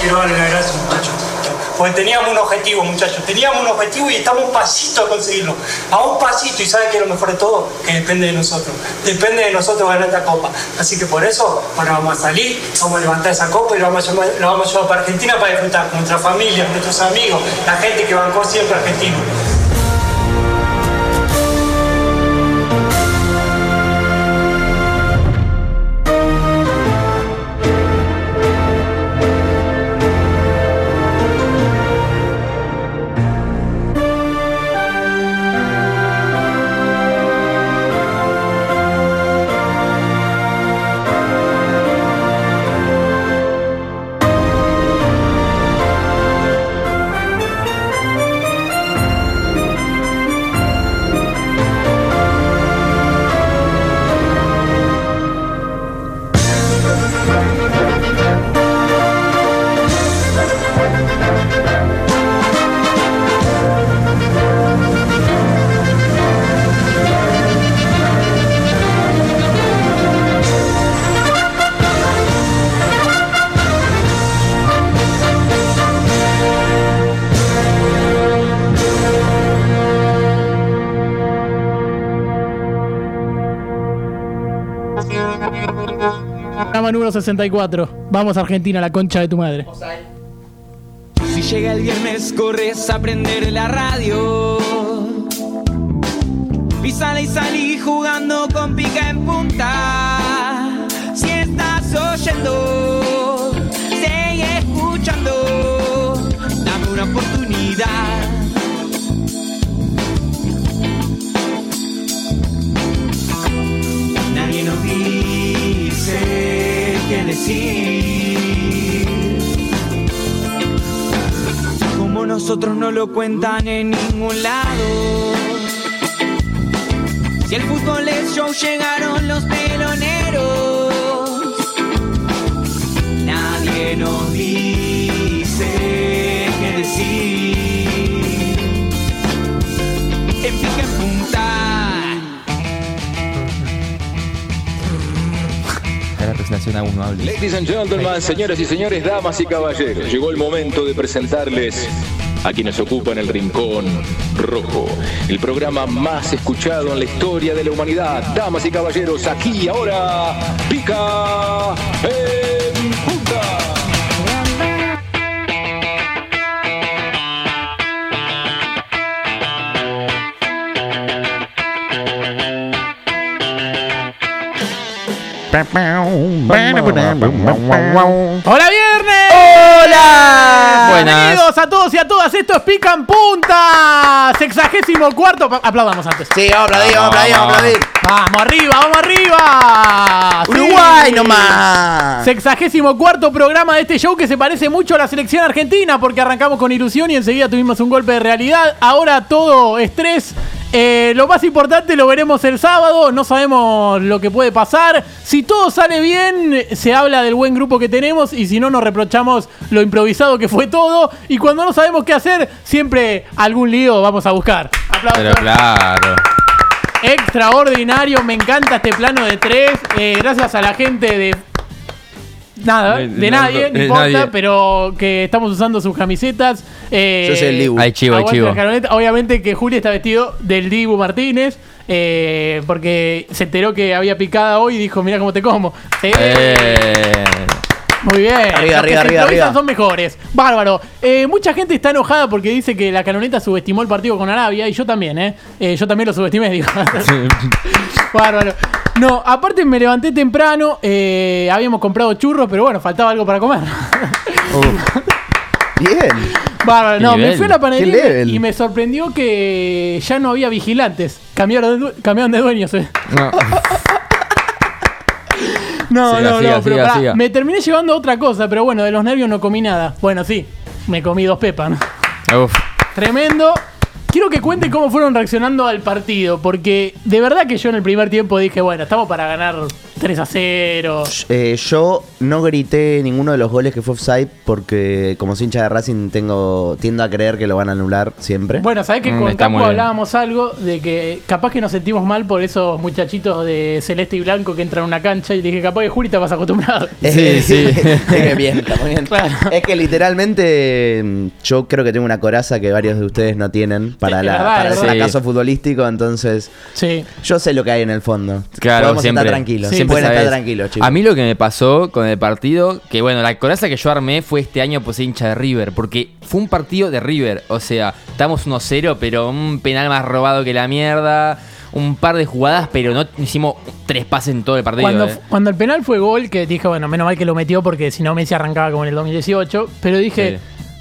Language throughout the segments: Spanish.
quiero darle las gracias, muchachos. Porque teníamos un objetivo, muchachos. Teníamos un objetivo y estamos un pasito a conseguirlo. A un pasito. Y sabe que lo mejor de todo, que depende de nosotros. Depende de nosotros ganar esta copa. Así que por eso, ahora vamos a salir, vamos a levantar esa copa y la vamos a llevar, la vamos a llevar para Argentina para disfrutar con nuestra familia, nuestros amigos, la gente que bancó siempre argentino. 1964. Vamos Argentina, la concha de tu madre. Si llega el viernes, corres a prender la radio. Y y salí jugando con pica en punta. Nosotros no lo cuentan en ningún lado. Si el fútbol es show, llegaron los peloneros. Nadie nos dice qué decir. En pica en punta. La presentación aún no habla. Ladies and gentlemen, señoras y señores, damas y caballeros, llegó el momento de presentarles a quienes ocupan el rincón rojo, el programa más escuchado en la historia de la humanidad. Damas y caballeros, aquí y ahora, pica en punta. ¡Hola! Bienvenidos a todos y a todas. Esto es Pica en Punta. Sexagésimo cuarto. Aplaudamos antes. Sí, vamos a aplaudir, vamos a aplaudir, vamos a aplaudir. Vamos arriba, vamos arriba. Sí. Uruguay nomás. Sexagésimo cuarto programa de este show que se parece mucho a la selección argentina porque arrancamos con ilusión y enseguida tuvimos un golpe de realidad. Ahora todo estrés. Eh, lo más importante lo veremos el sábado. No sabemos lo que puede pasar. Si todo sale bien, se habla del buen grupo que tenemos y si no, nos reprochamos lo improvisado que fue todo. Y cuando no sabemos qué hacer, siempre algún lío vamos a buscar. Aplausos. Pero claro. Extraordinario, me encanta este plano de tres. eh, gracias a la gente de. Nada, De- nadie, no de importa, nadie. pero que estamos usando sus camisetas. Eh, Yo soy el Dibu. Hay chivo, hay chivo. Obviamente que Juli está vestido del Dibu Martínez, eh, porque se enteró que había picada hoy y dijo, mira cómo te como. Eh, Muy bien. Arriba, Los que arriba, se arriba, arriba. son mejores. Bárbaro. Eh, mucha gente está enojada porque dice que la canoneta subestimó el partido con Arabia y yo también, ¿eh? Eh, yo también lo subestimé, digo. Bárbaro. No, aparte me levanté temprano, eh, habíamos comprado churros, pero bueno, faltaba algo para comer. Bien. Bárbaro, no, me fui a la panadería y me sorprendió que ya no había vigilantes. Cambiaron de, cambiaron de dueños, eh. no. No, Siga, no, siga, no, pero siga, pará, siga. me terminé llevando otra cosa, pero bueno, de los nervios no comí nada. Bueno, sí, me comí dos pepas. ¿no? Uf. Tremendo. Quiero que cuente cómo fueron reaccionando al partido, porque de verdad que yo en el primer tiempo dije, bueno, estamos para ganar 3 a 0. Eh, yo no grité ninguno de los goles que fue offside porque como soy hincha de Racing tengo tiendo a creer que lo van a anular siempre. Bueno, ¿sabés que Mm, con bien. hablábamos algo de que capaz que nos sentimos mal por esos muchachitos de celeste y blanco que entran a una cancha y dije, capaz que Juli te vas acostumbrado. Sí, sí. es que bien, está muy bien. Claro. Es que literalmente mm, yo creo que tengo una coraza que varios de ustedes no tienen para, Sí, la, es verdad, para es el fracaso futbolístico, entonces Sí. yo sé lo que hay en el fondo. Claro, Podemos siempre. estar tranquilos. Sí, pueden sabes. estar tranquilos, chicos. A mí lo que me pasó con el partido, que bueno, la coraza que yo armé fue este año pues hincha de River, porque fue un partido de River, o sea, estamos 1-0, pero un penal más robado que la mierda, un par de jugadas, pero no hicimos tres pases en todo el partido. Cuando, eh. cuando el penal fue gol, que dije, bueno, menos mal que lo metió porque si no Messi arrancaba como en el 2018, pero dije,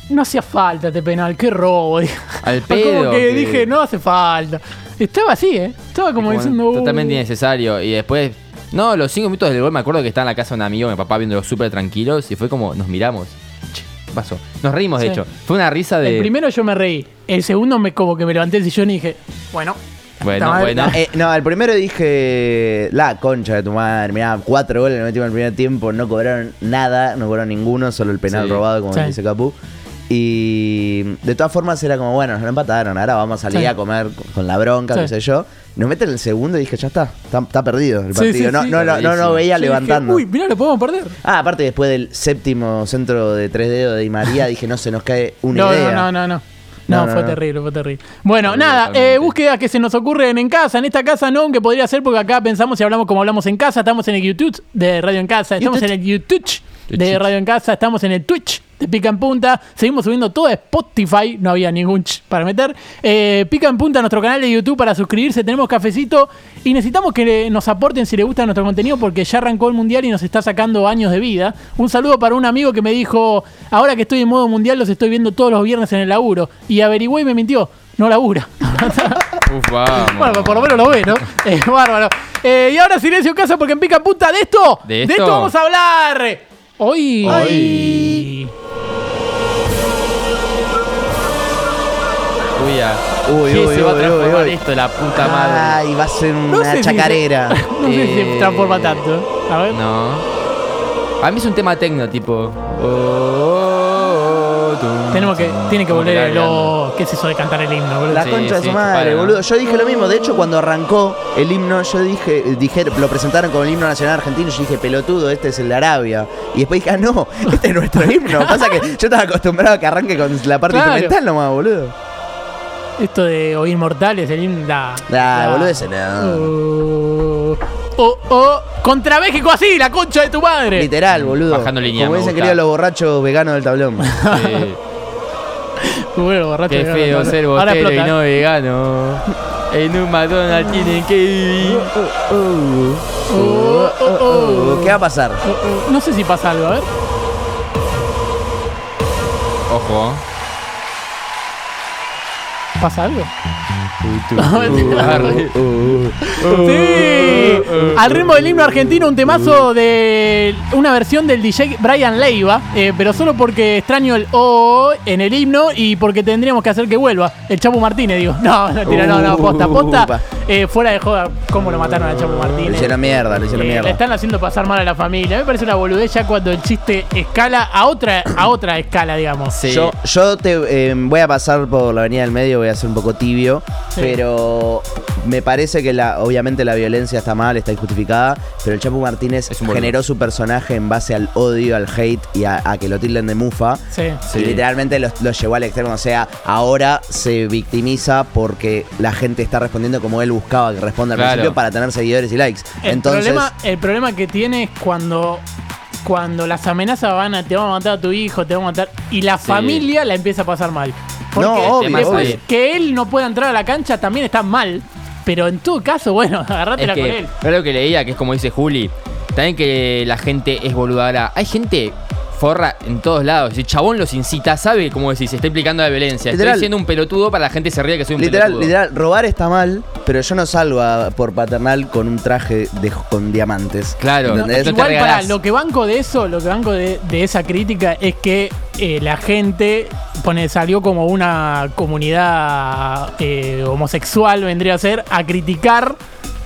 no hacía falta este penal, qué robo. Al Como pedo, que que- dije, no hace falta. Estaba así, ¿eh? Estaba como, Como diciendo... "Uh". Totalmente innecesario. Y después, no, los cinco minutos del gol, me acuerdo que estaba en la casa de un amigo, mi papá viéndolo súper tranquilos, y fue como, nos miramos. Che, ¿Qué pasó? Nos reímos, de Sí. hecho. Fue una risa de. El primero yo me reí. El segundo me como que me levanté del sillón y dije, bueno. Bueno, bueno. Eh, no, el primero dije, la concha de tu madre, mirá, cuatro goles le metimos en el primer tiempo, no cobraron nada, no cobraron ninguno, solo el penal Sí. robado, como Sí. dice Capu. Y de todas formas era como, bueno, nos lo empataron, ahora vamos a salir Sí. a comer con la bronca, Sí. qué sé yo. Nos meten el segundo y dije, ya está, está, está perdido el partido. sí, no, sí. no, no, no, no veía Yo dije, levantando. Uy, mirá, lo podemos perder. Ah, aparte después del séptimo centro de tres dedos de Di María, dije, no se nos cae una No, idea. no, no, no, no. No, fue no. terrible, fue terrible. Bueno, Terrible, nada, eh, búsquedas que se nos ocurren en casa. En esta casa no, aunque podría ser porque acá pensamos y hablamos como hablamos en casa. Estamos en el YouTube de Radio en Casa. Estamos YouTube. en el YouTube de Radio en Casa. Estamos en el Twitch de Pica en Punta. Seguimos subiendo todo a Spotify. No había ningún ch para meter. Eh, Pica en Punta, nuestro canal de YouTube para suscribirse. Tenemos cafecito. Y necesitamos que nos aporten si les gusta nuestro contenido porque ya arrancó el mundial y nos está sacando años de vida. Un saludo para un amigo que me dijo: Ahora que estoy en modo mundial, los estoy viendo todos los viernes en el laburo. Y averigüé y me mintió. No labura. Uf, vamos. Bueno, por lo menos lo ve, ¿no? Eh, bárbaro. Eh, y ahora silencio en casa porque en pica en punta de esto. ¿De esto? vamos a hablar. Hoy. Hoy. Uy. Uy, ¿Qué uy, se va a uy, transformar uy, uy. esto, la puta madre? Ay, va a ser una No sé si chacarera. no sé si se Eh, transforma tanto. A ver. No. A mí es un tema tecno, tipo. oh, oh, oh, tum, Tenemos que, tum, tiene que como volver la el lo, ¿Qué es eso de cantar el himno, boludo? La Sí, concha de sí, su madre, para, ¿no? boludo. Yo dije lo mismo. De hecho, cuando arrancó el himno, yo dije, dije, lo presentaron como el himno nacional argentino. Yo dije, pelotudo, este es el de Arabia. Y después dije, ah, no, este es nuestro himno. Pasa que yo estaba acostumbrado a que arranque con la parte Claro. instrumental nomás, boludo. Esto de oír mortales, el himno. La, Ah, boludo, ese no. Oh, oh, oh, contra México así, la concha de tu madre. Literal, boludo. Bajando línea, Como gusta. queridos los borrachos veganos del tablón. Sí. Bueno, borracho, Qué feo ser Ahora botero y no vegano. En un McDonald's tienen que vivir. Oh, oh, oh. ¿Qué va a pasar? Oh, oh. No sé si pasa algo, a ver. Ojo. ¿Pasa algo? Sí, al ritmo del himno argentino, un temazo de una versión del DJ Brian Leiva, eh, pero solo porque extraño el O en el himno y porque tendríamos que hacer que vuelva. El Chapo Martínez, digo. No, no, tira, no, no, posta, posta. Eh, fuera de joda, cómo lo mataron al Chapo Martínez. hicieron mierda, lo hicieron Eh, mierda. le están haciendo pasar mal a la familia. Me parece una boludez ya cuando el chiste escala a otra, a otra escala, digamos. Sí. Yo, yo te eh, voy a pasar por la avenida del medio, voy a ser un poco tibio, Sí. pero me parece que la, obviamente la violencia está mal, está injustificada, pero el Chapo Martínez Es un boludo. generó su personaje en base al odio, al hate y a, a que lo tilden de mufa. Sí. Sí. Y literalmente lo, lo llevó al extremo. O sea, ahora se victimiza porque la gente está respondiendo como él buscaba que responda al Claro. principio para tener seguidores y likes. El, Entonces, problema, el problema que tiene es cuando, cuando las amenazas van a te vamos a matar a tu hijo, te vamos a matar, y la familia la empieza a pasar mal. Porque No, obvio, después obvio. que él no pueda entrar a la cancha también está mal. Pero en todo caso, bueno, Es agarrátela con que, él. es lo que leía, que es como dice Juli. También que la gente es boluda. Ahora, hay gente forra en todos lados. Si el chabón los incita, sabe, como decís, se está implicando la violencia. Literal. Estoy siendo un pelotudo para la gente se ría que soy un literal, pelotudo. literal, robar está mal, pero yo no salgo a- por paternal con un traje de, con diamantes. Claro. No Igual para regalás. lo que banco de eso, lo que banco de, de esa crítica es que eh, la gente pone, salió como una comunidad eh, homosexual, vendría a ser, a criticar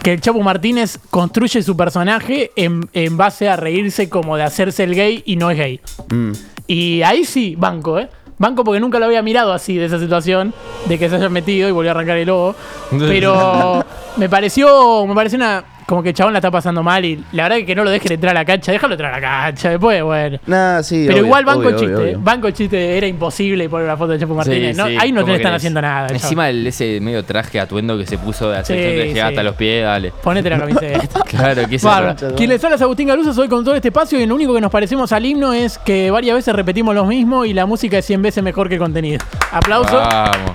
que el Chapo Martínez construye su personaje en, en base a reírse como de hacerse el gay y no es gay. Mm. Y ahí sí, banco, ¿eh? Banco porque nunca lo había mirado así de esa situación, de que se haya metido y volvió a arrancar el lobo. Pero me pareció, me pareció una. Como que el chabón la está pasando mal y la verdad es que no lo dejen entrar a la cancha, déjalo entrar a la cancha, después, bueno. Nah, sí, Pero obvio, igual banco el obvio, chiste, obvio, obvio. banco el chiste, era imposible poner una foto de Chapo Martínez. Sí, ¿no? sí, Ahí no te ¿cómo están querés? haciendo nada. Encima el, ese medio traje atuendo que se puso de hacer te hasta los pies, dale. Ponete la camiseta. Claro, que Bárbaro. Quien les habla es Agustín Galuso, soy con todo este espacio y lo único que nos parecemos al himno es que varias veces repetimos lo mismo y la música es 100 veces mejor que el contenido. Aplauso. Vamos.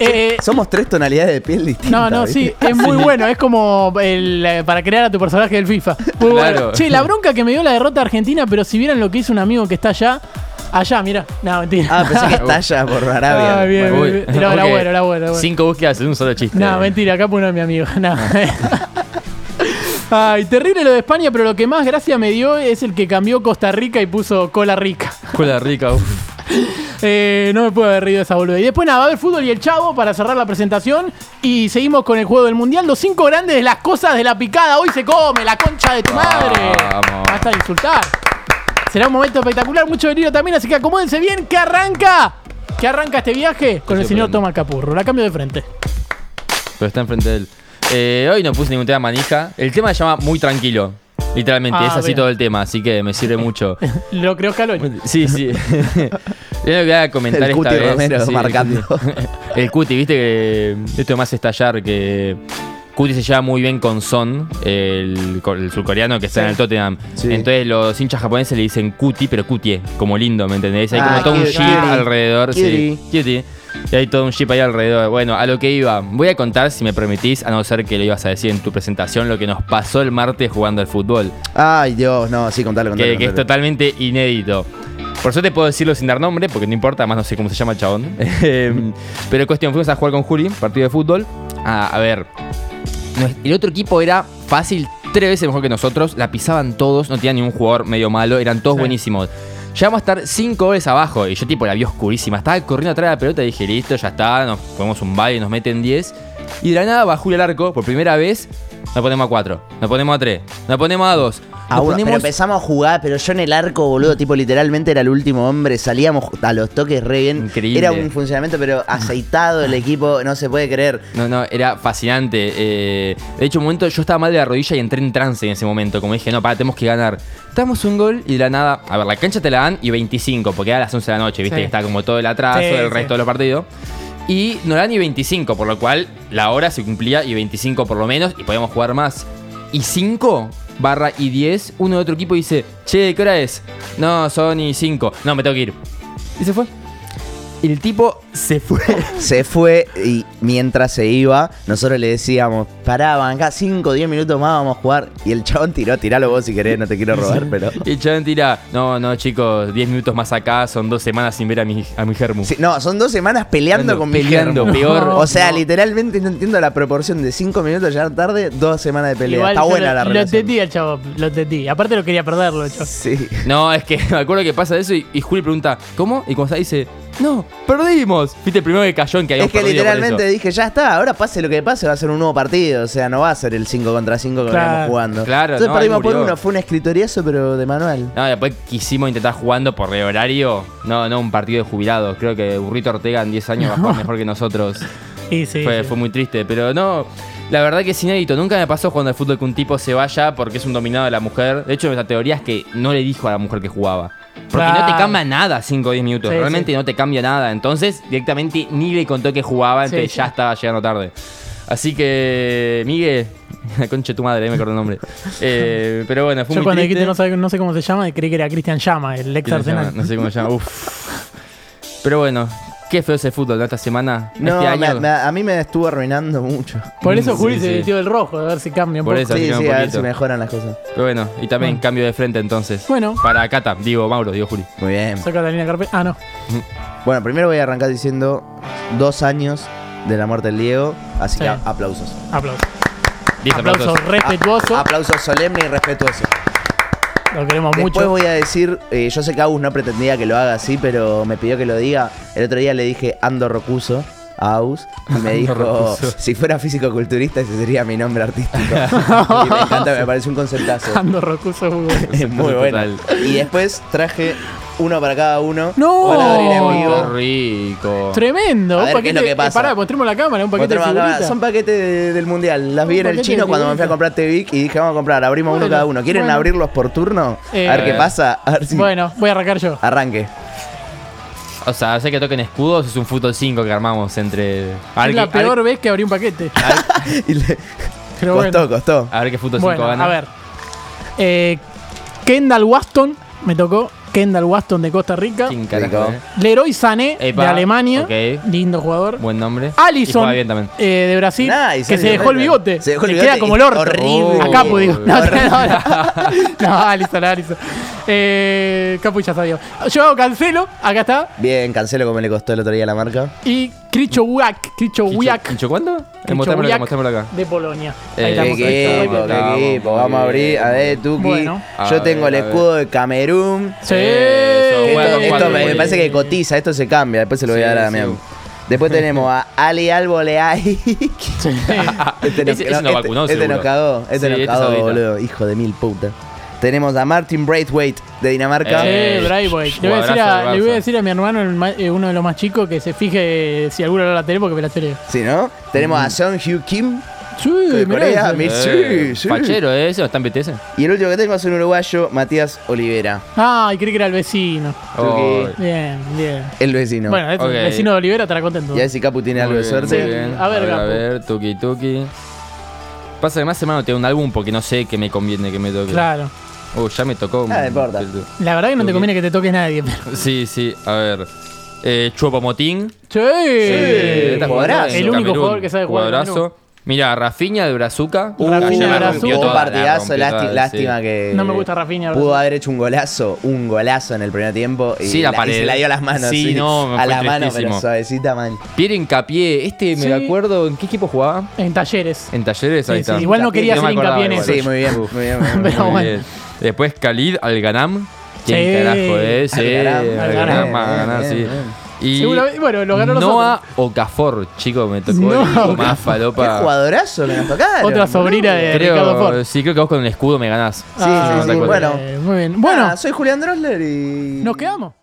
Eh, Somos tres tonalidades de piel distintas. no, no, sí, es muy bueno. Es como el, eh, para crear a tu personaje del FIFA. Muy bueno. Claro. Che, la bronca que me dio la derrota argentina, pero si vieran lo que hizo un amigo que está allá, allá, mira. No, mentira. Ah, pensé que estalla por Arabia. Ah, bien, Bueno, bien, Uy, bien. No, era ok. bueno, era bueno. era bueno. Cinco búsquedas en un solo chiste. No, mentira, acá pone mi amigo. No. Ay, terrible lo de España, pero lo que más gracia me dio es el que cambió Costa Rica y puso cola rica. Cola rica, uf. Eh, no me puedo haber reído de esa boluda. Y después nada, va a haber fútbol y el chavo para cerrar la presentación. Y seguimos con el juego del mundial. Los cinco grandes de las cosas de la picada. Hoy se come la concha de tu madre. Vamos. Basta de insultar. Será un momento espectacular, mucho venido también, así que acomódense bien, que arranca. Que arranca este viaje con el señor Tomás Capurro. La cambio de frente. Pero está enfrente de él. Eh, hoy no puse ningún tema manija. El tema se llama Muy Tranquilo. Literalmente, Ah, es así bien. todo el tema, así que me sirve mucho. Lo creo Scaloni. Sí, sí. Lo que a comentar El esta Cuti vez. Romero sí, marcando. El Cuti, viste que esto más estallar que Cuti se lleva muy bien con Son, el, el surcoreano que está Sí. en el Tottenham. Sí. Entonces los hinchas japoneses le dicen Cuti, pero Cutie, como lindo, ¿me entendés? Hay Ah, como todo un cutie. alrededor. Sí, Cutie. Y hay todo un jeep ahí alrededor. Bueno, a lo que iba. Voy a contar, si me permitís, a no ser que lo ibas a decir en tu presentación, lo que nos pasó el martes jugando al fútbol. Ay, Dios, no, sí, contalo, contalo. Que, que es contalo. totalmente inédito. Por suerte puedo decirlo sin dar nombre, porque no importa, además no sé cómo se llama el chabón. Em, Pero cuestión, fuimos a jugar con Juli, partido de fútbol. Ah, a ver, el otro equipo era fácil, tres veces mejor que nosotros. La pisaban todos, no tenían ningún jugador medio malo, eran todos Sí. buenísimos. Llegamos a estar cinco goles abajo y yo tipo la vi oscurísima. Estaba corriendo atrás de la pelota y dije, listo, ya está, nos ponemos un baile, nos meten 10. Y de la nada va Juli al arco, por primera vez, nos ponemos a 4, nos ponemos a 3, nos ponemos a 2. A uno, pero empezamos a jugar, pero yo en el arco, boludo, tipo literalmente era el último hombre, salíamos a los toques re bien. Increíble. Era un funcionamiento, pero aceitado el equipo, no se puede creer. No, no, era fascinante. Eh, de hecho, un momento yo estaba mal de la rodilla y entré en trance en ese momento. Como dije, no, para, tenemos que ganar. Damos un gol y de la nada. A ver, la cancha te la dan y 25, porque era a las 11 de la noche, viste, Sí. que está como todo el atraso, Sí, el sí. resto de los partidos. Y no la dan y 25, por lo cual la hora se cumplía y 25 por lo menos y podíamos jugar más. Y 5 barra y 10, uno de otro equipo dice, che, ¿qué hora es? No, son y 5. No, me tengo que ir. Y se fue. El tipo se fue. Se fue y mientras se iba, nosotros le decíamos, pará, acá 5 o 10 minutos más vamos a jugar. Y el chabón tiró, tiralo vos si querés, no te quiero robar, pero. Y el chabón tira, no, no, chicos, 10 minutos más acá, son dos semanas sin ver a mi, a mi germu. Sí, no, son dos semanas peleando Peleando, con mi peleando, peor. O sea, No. literalmente no entiendo la proporción de 5 minutos llegar tarde, dos semanas de pelea. Igual Está buena lo, la lo relación. entendí al chavo, lo entendí. Aparte lo quería perderlo, chavo. Sí. No, es que me acuerdo que pasa eso y, y Juli pregunta, ¿cómo? Y cuando está dice, no, perdimos. Fuiste el primero que cayó en que habíamos Es que perdido por literalmente eso. dije, ya está, ahora pase lo que pase, va a ser un nuevo partido. O sea, no va a ser el 5 contra 5 que Claro. veníamos jugando. Claro, Entonces no, perdimos ahí por murió. uno, fue un escritoriazo, pero de manual. No, después quisimos intentar jugando por el horario. No, no, un partido de jubilados. Creo que Burrito Ortega en 10 años va a jugar mejor que nosotros. Y sí, fue, sí. fue muy triste, pero no. La verdad que es inédito. Nunca me pasó jugando al fútbol que un tipo se vaya porque es un dominado de la mujer. De hecho, la teoría es que no le dijo a la mujer que jugaba. Porque no te cambia nada 5 o 10 minutos. Sí, Realmente sí. no te cambia nada. Entonces, directamente ni le contó que jugaba, Sí, entonces sí. ya estaba llegando tarde. Así que, Miguel, la concha de tu madre, ahí me acuerdo el nombre. Eh, pero bueno, fue Yo muy cuando dijiste no, sabe- no sé cómo se llama, creí que era Cristian Llama, el ex. Arsenal. No sé cómo se llama. Uf. Pero bueno, qué feo ese fútbol ¿no? esta semana. No, este año. me- a mí me estuvo arruinando mucho. Por eso Juli sí. se vistió del rojo, a ver si cambia un Por poco. eso. Sí, sí, un a ver poquito. si mejoran las cosas. Pero bueno, y también Bueno. cambio de frente entonces. Bueno. Para Cata, digo Mauro, digo Juli. Muy bien. Soy Catalina Carpe. Ah, no. Bueno, primero voy a arrancar diciendo dos años de la muerte del Diego, así Sí. que a- aplausos. Aplausos. 10 Aplauso aplausos. respetuoso. A- aplausos solemne y respetuoso. Lo queremos Después mucho. voy a decir, eh, yo sé que Agus no pretendía que lo haga así, pero me pidió que lo diga. El otro día le dije Ando Rocuso a Aus, y me dijo, si fuera físico-culturista ese sería mi nombre artístico. y me encanta, me parece un conceptazo. Ando Rocuso es muy bueno. Es muy bueno. Y después traje uno para cada uno. No. Van a abrir en vivo. Qué rico. Tremendo. A un ver, ¿qué es paquete. lo que pasa? eh, pará, mostremos la cámara, un paquete de Mostremos acá, figuritas. son paquetes de- del mundial. Las vi Un en el paquete chino de cuando me fui a figuritas. comprar Tevic y dije, vamos a comprar, abrimos uno cada uno. ¿Quieren bueno. abrirlos por turno? Eh, a ver qué ver. pasa. A ver si. Bueno, voy a arrancar yo. Arranque. O sea, hace que toquen escudos, es un fútbol 5 que armamos entre. A ver es la qué- a ver- peor vez que abrí un paquete. Y le- Pero costó, bueno. costó. A ver qué fútbol 5 Bueno, gana. a ver. Eh, Kendall Waston, me tocó. Kendall Waston de Costa Rica. ¿Quién carajo, eh? Leroy Sané Epa, de Alemania. ok. Lindo jugador. Buen nombre. Allison juega bien también. eh, de Brasil. Nice, que se dejó el bigote. Se dejó el bigote queda como el orto. horrible. A Capu, digo. No, Horrible. no, no. No, Allison, Allison. Eh, Capu ya sabía. Yo cancelo. Acá está. Bien, cancelo como le costó el otro día la marca. Y Kricho Wiak. Kricho Wiak. ¿Quincho cuándo? Eh, Kricho Mostrámoslo acá, acá. de Polonia. Eh, Ahí estamos. qué ahí equipo, qué Vamos, equipo. Vamos a abrir. A ver, Tuki. Bueno. A Yo tengo ver, el a ver. escudo de Camerún. Sí. Eso, Esto, bueno, esto cuatro, me, me parece que cotiza, esto se cambia, después se lo voy a dar a sí. Damián. Después tenemos a Ali Alboleay. Sí. Este Ese- ese nos vacunó, este, este nos cagó, este Sí, nos este cagó, saudita. boludo. Hijo de mil puta. Tenemos a Martin Braithwaite de Dinamarca. Eh, Sí, Braithwaite. Le voy, a decir a, del le voy a Barça. decir a mi hermano, el ma- eh, uno de los más chicos, que se fije si alguno no la tiene porque me la choreo. Sí, ¿no? Tenemos a Song Hyo Kim. Sí, De mirá Corea, ese. mir- Eh, sí, sí. Fachero, ¿eh? ¿Ese no está en BTS? Y el último que tengo es un uruguayo, Matías Olivera. Ay, creí que era el vecino. Oh, Bien, bien. El vecino. Bueno, Ok. el vecino de Olivera estará contento. y a ver si Capu tiene algo de suerte. muy bien. A ver, a Gapo. ver, tuki tuki. Pasa que más semana no tengo un álbum porque no sé qué me conviene que me toque. Claro. Uh, ya me tocó. Ah, no importa. La verdad que no te conviene que te toque nadie. Pero... Sí, sí, a ver. Eh. Sí. Está jugando jugadorazo. en El único Camerún. jugador que sabe jugar en Jugadorazo. Mira, Rafinha de Brazuca. Uh, Rafinha Ayer de Brazuca. Un partidazo, lástima sí. que. No me gusta Rafinha. Pudo haber hecho un golazo, un golazo en el primer tiempo. Y, Sí, la y pared. se la dio a las manos. Sí, no, me a fue la mano, pero suavecita, man. Pierre Hincapié, este me Sí. acuerdo, ¿en qué equipo jugaba? En talleres. En Talleres, Sí, ahí sí, está. Igual no quería No hacer hincapié en eso. Sí, muy bien, muy bien. muy bien. Pero Muy bueno. Después Khalid Al-Ganam. ¿Quién Sí. carajo es? Sí, Al-Ghanam, Al-Ghanam va a bien, ganar, bien, sí. Y bueno, lo ganó Noah Okafor, chico, me tocó Okafor. más Qué falopa. jugadorazo que nos tocaron. Otra sobrina de Ricardo Creo, Ford. sí, creo que vos con el escudo me ganás. Sí, Ah, sí, sí. Bueno, Eh, muy bien. Bueno, Ah, soy Julián Drosler y. nos quedamos.